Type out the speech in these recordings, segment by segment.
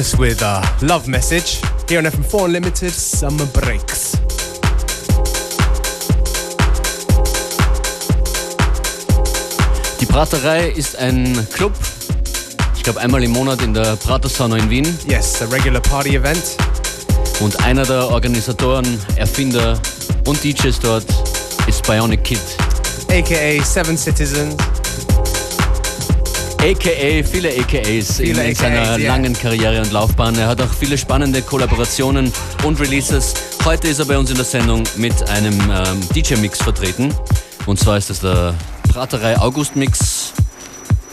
us with a love message here on FM4 Unlimited Summer Breaks. Die Braterei ist ein Club, ich glaube einmal im Monat in der Pratersauna in Wien. Yes, a regular party event. Und einer der Organisatoren, Erfinder und DJs dort ist Bionic Kid. AKA Seven Citizens. AKA, viele AKAs viele in, AKAs, seiner yeah. langen Karriere und Laufbahn. Er hat auch viele spannende Kollaborationen und Releases. Heute ist er bei uns in der Sendung mit einem ähm, DJ-Mix vertreten. Und zwar ist es der Praterei August Mix,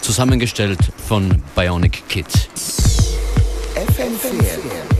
zusammengestellt von Bionic Kid. FM4.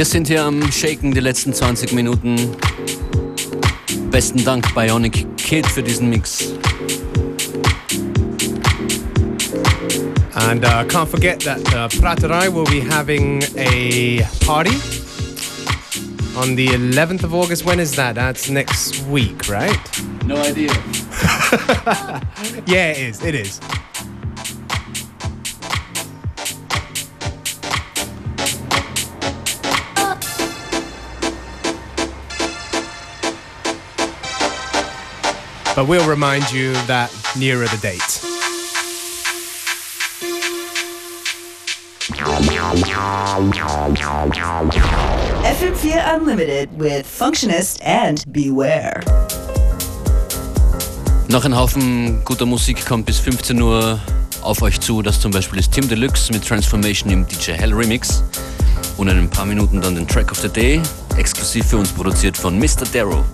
Wir sind hier am Shaken die letzten 20 Minuten. Besten Dank Bionic Kid für diesen Mix. And uh, can't forget that uh, Praterai will be having a party on the 11th of August. When is that? That's next week, right? No idea. yeah, it is. It is. But we'll remind you that nearer the date. FM4 Unlimited with Functionist and Beware. Noch ein Haufen guter Musik kommt bis 15 Uhr auf euch zu. Das zum Beispiel ist Tim Deluxe mit Transformation im DJ Hell Remix. Und in ein paar Minuten dann den Track of the Day, exklusiv für uns produziert von Mr. Darrow.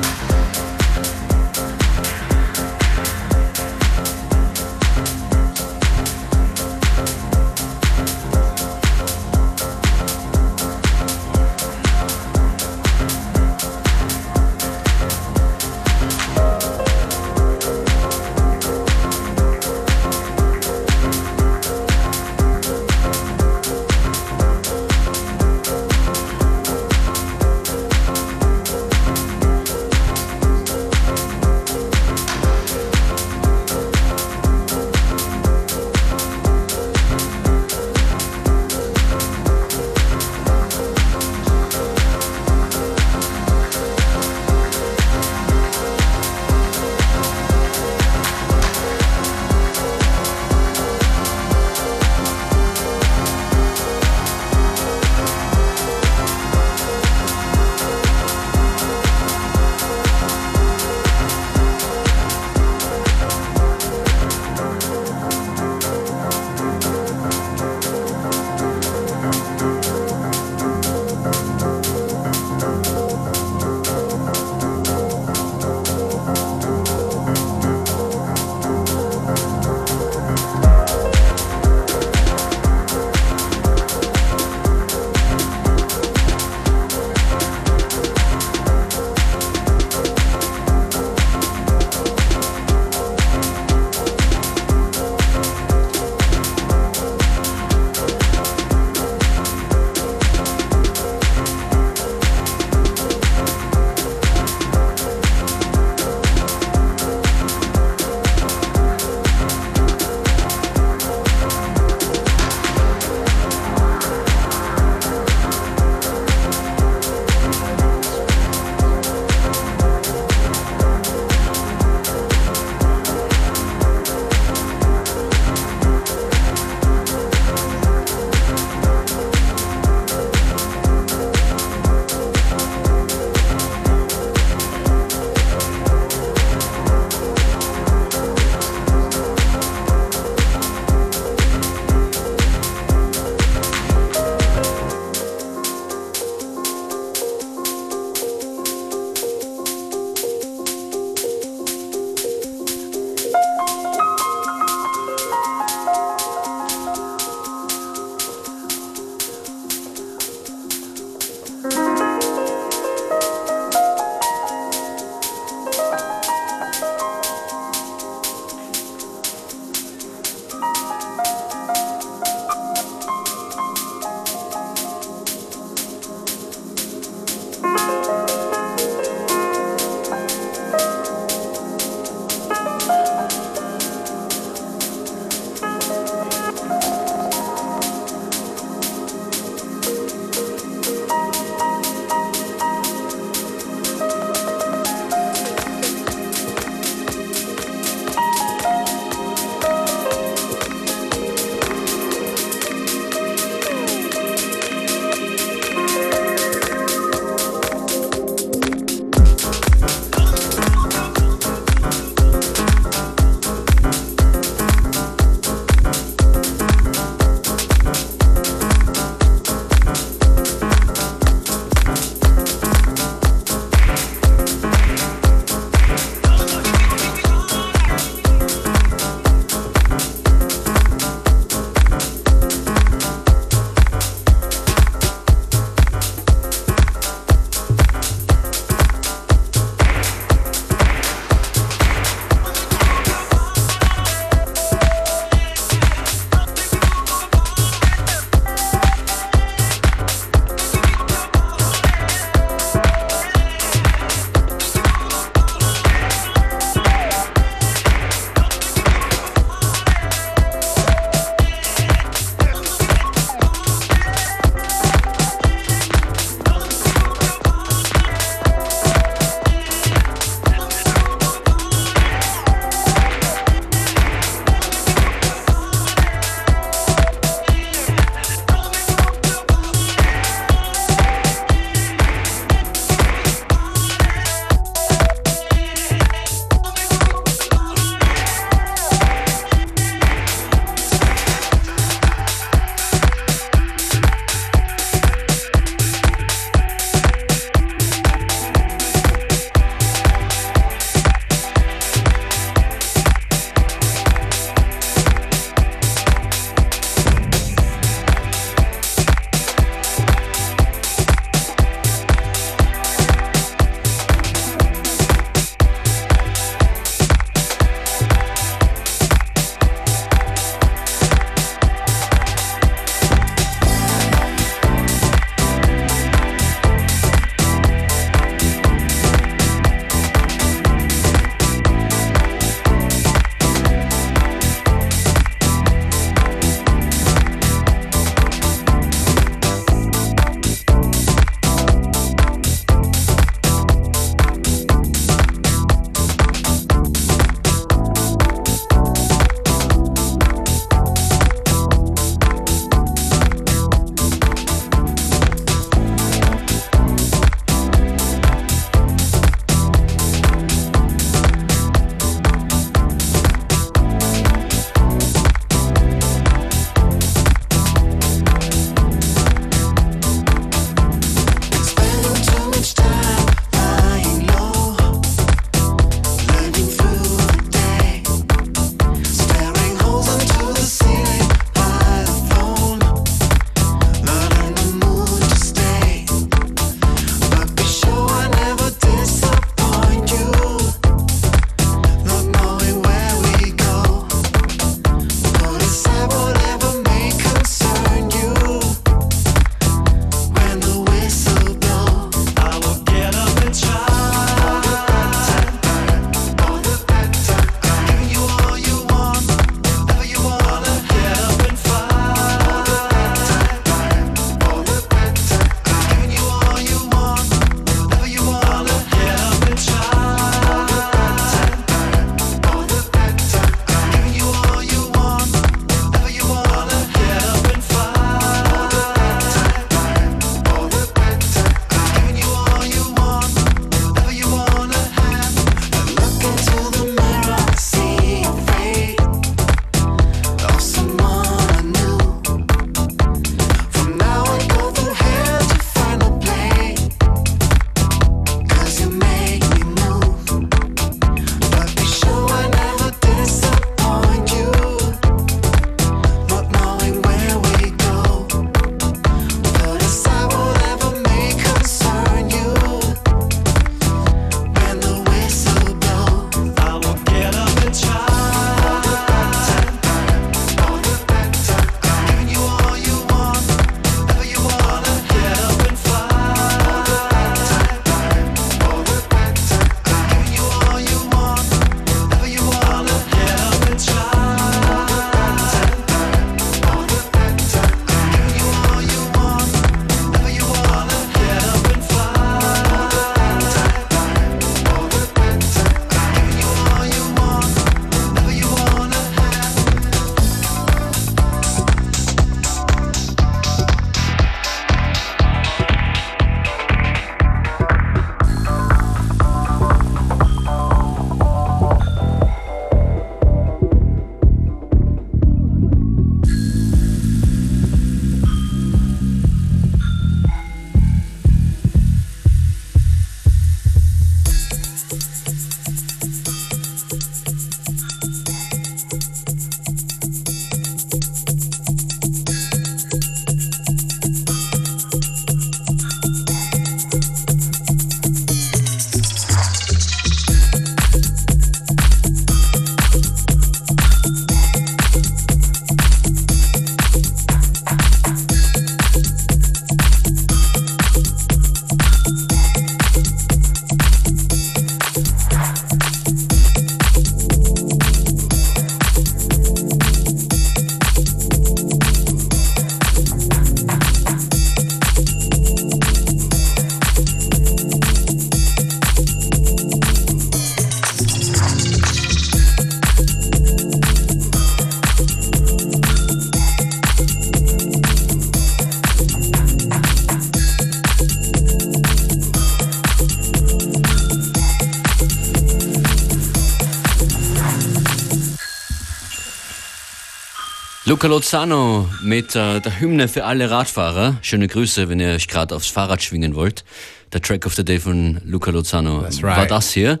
Luca Lozano mit äh, der Hymne für alle Radfahrer. Schöne Grüße, wenn ihr euch gerade aufs Fahrrad schwingen wollt. Der Track of the Day von Luca Lozano That's war right. das hier.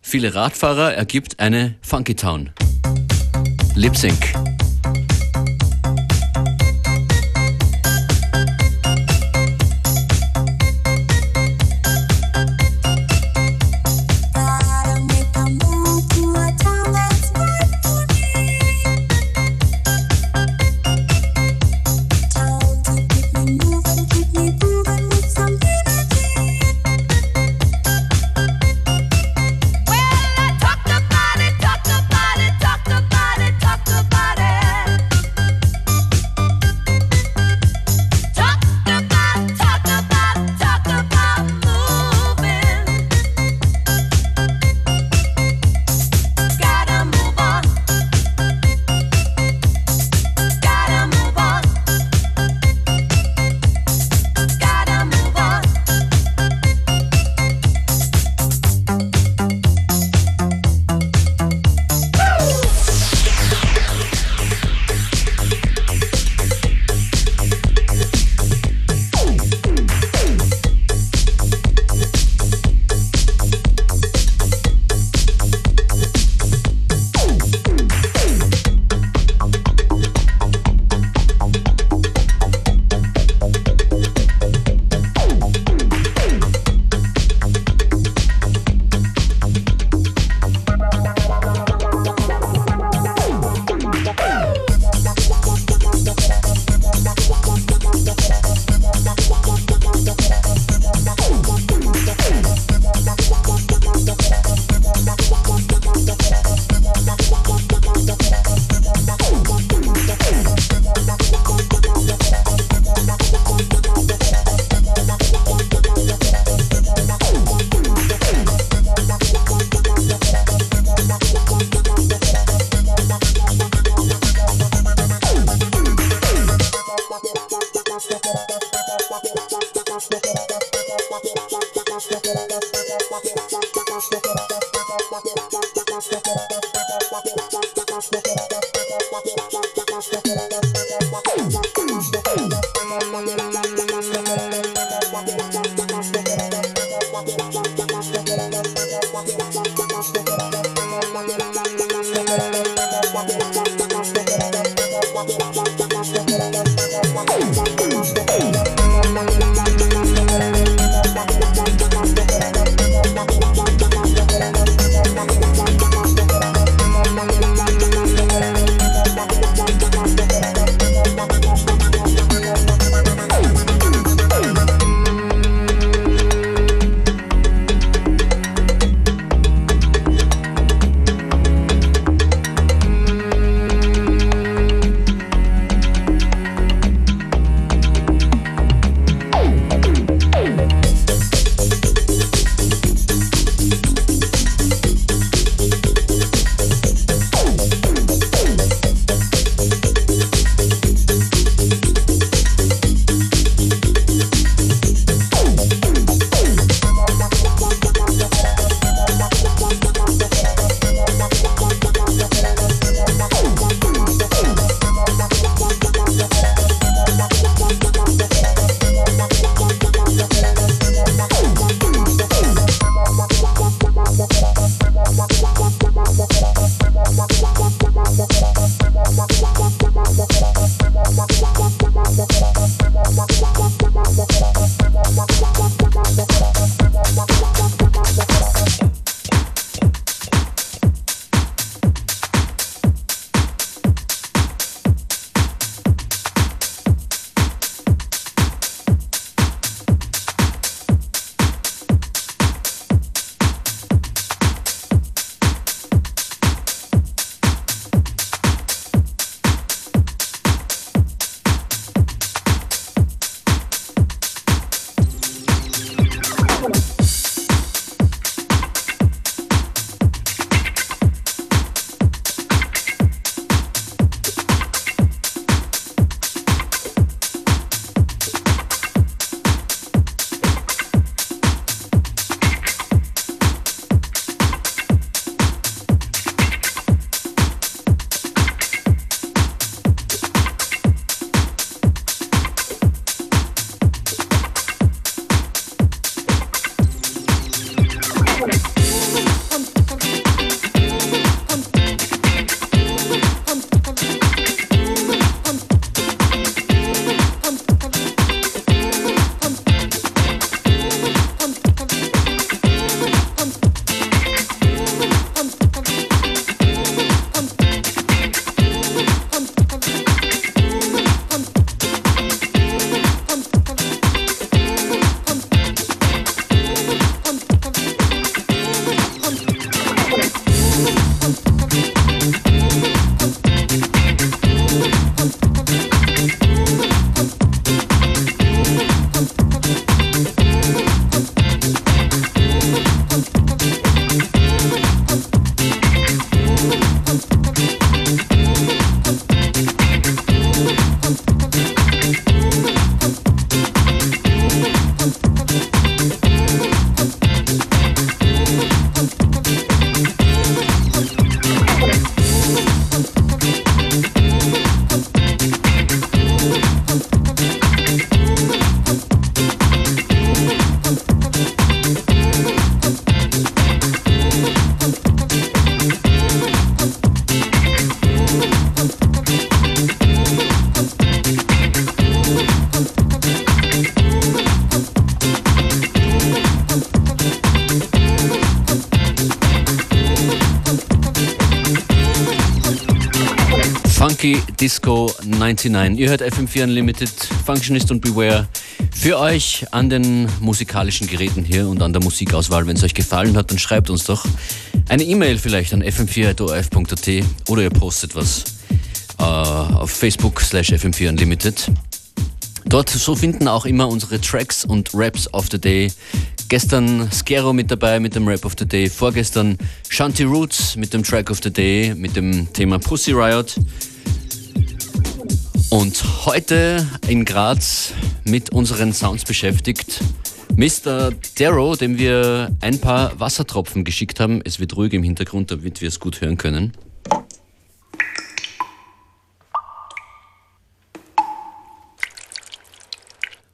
Viele Radfahrer ergibt eine Funky Town. Lip Sync. Disco 99. Ihr hört FM4 Unlimited, Functionist und Beware. Für euch an den musikalischen Geräten hier und an der Musikauswahl. Wenn es euch gefallen hat, dann schreibt uns doch eine E-Mail vielleicht an fm4.orf.at oder ihr postet was äh, auf Facebook slash FM4 Unlimited. Dort so finden auch immer unsere Tracks und Raps of the Day. Gestern Skero mit dabei mit dem Rap of the Day. Vorgestern Shanti Roots mit dem Track of the Day mit dem Thema Pussy Riot. Und heute in Graz mit unseren Sounds beschäftigt. Mr. Darrow, dem wir ein paar Wassertropfen geschickt haben. Es wird ruhig im Hintergrund, damit wir es gut hören können.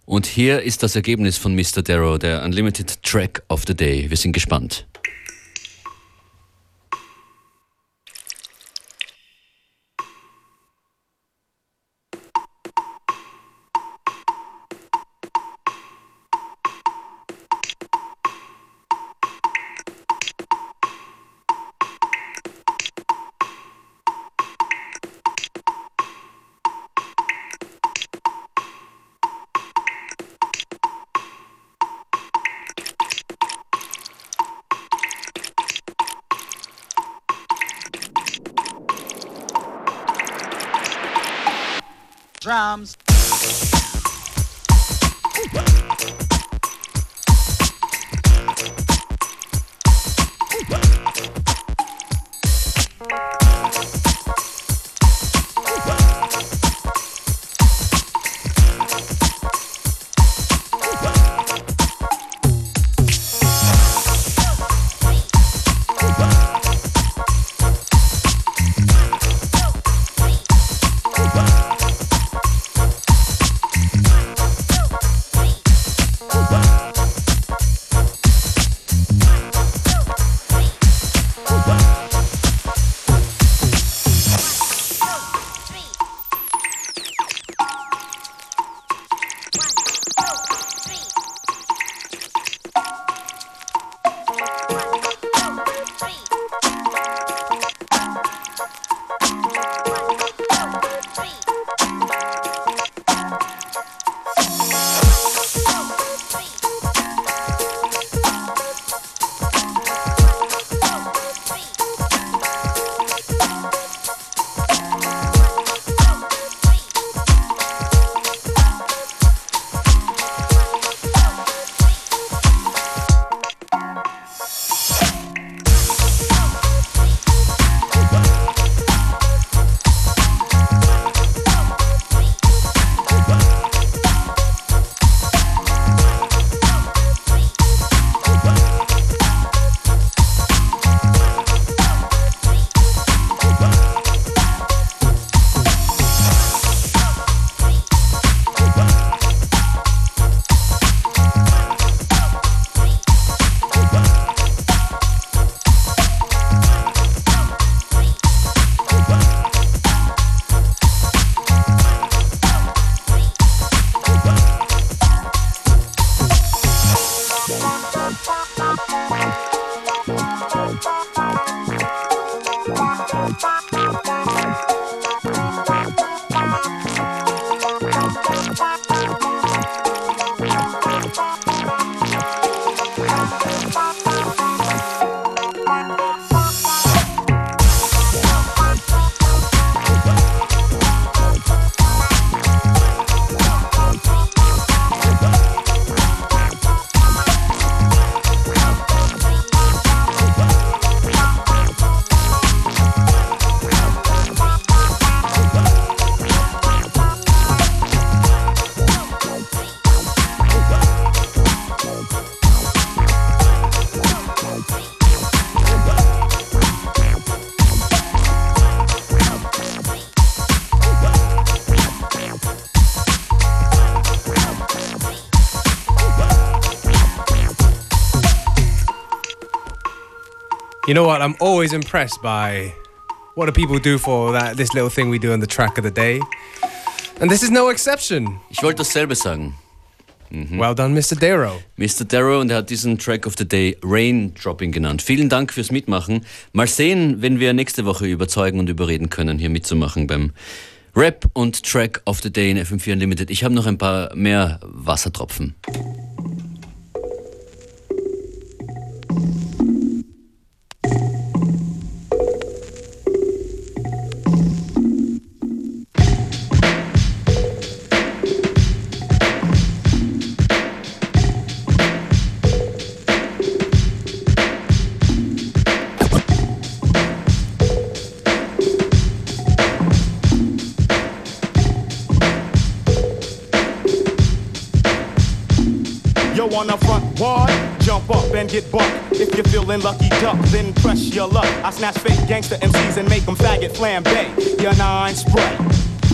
Und hier ist das Ergebnis von Mr. Darrow, der Unlimited Track of the Day. Wir sind gespannt. Drums. You know what? I'm always impressed by what do people do for that this little thing we do on the track of the day. And this is no exception. Ich wollte dasselbe sagen. Well done, Mr. Darrow. Mr. Darrow und er hat diesen Track of the Day Rain Dropping genannt. Vielen Dank fürs Mitmachen. Mal sehen, wenn wir nächste Woche überzeugen und überreden können, hier mitzumachen beim Rap und Track of the Day in FM4 Unlimited. Ich habe noch ein paar mehr Wassertropfen. Snatch fake gangster MCs and make them faggot flambe. Your nine spray.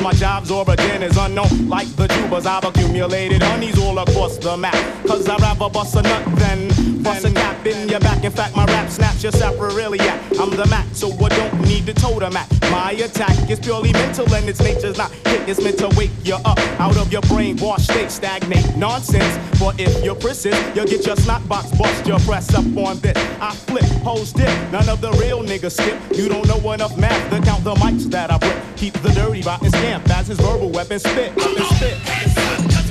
My job's origin is unknown, like the tubers. I've accumulated honeys all across the map. Cause I'd rather bust a nut than bust a cap in your back. In fact, my rap snaps your sapriliac. I'm the Mac, so I don't need to totem at. My attack is purely mental and its nature's not hit. It's meant to wake you up out of your brainwash state. Stagnate nonsense. For if you're persist, you'll get your snot box bust. Your press up on this. I flip, host dip. None of the real niggas skip. You don't know enough math to count the mics that I put. Keep the dirty rotten scamp as his verbal weapon spit. Weapon spit.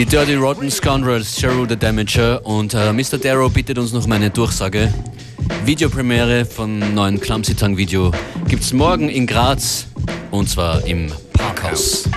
Die Dirty Rotten Scoundrels, Cheryl the Damager und äh, Mr. Darrow bittet uns noch meine Durchsage. Videopremiere von neuen Clumsy Tongue Video gibt's morgen in Graz und zwar im Parkhaus.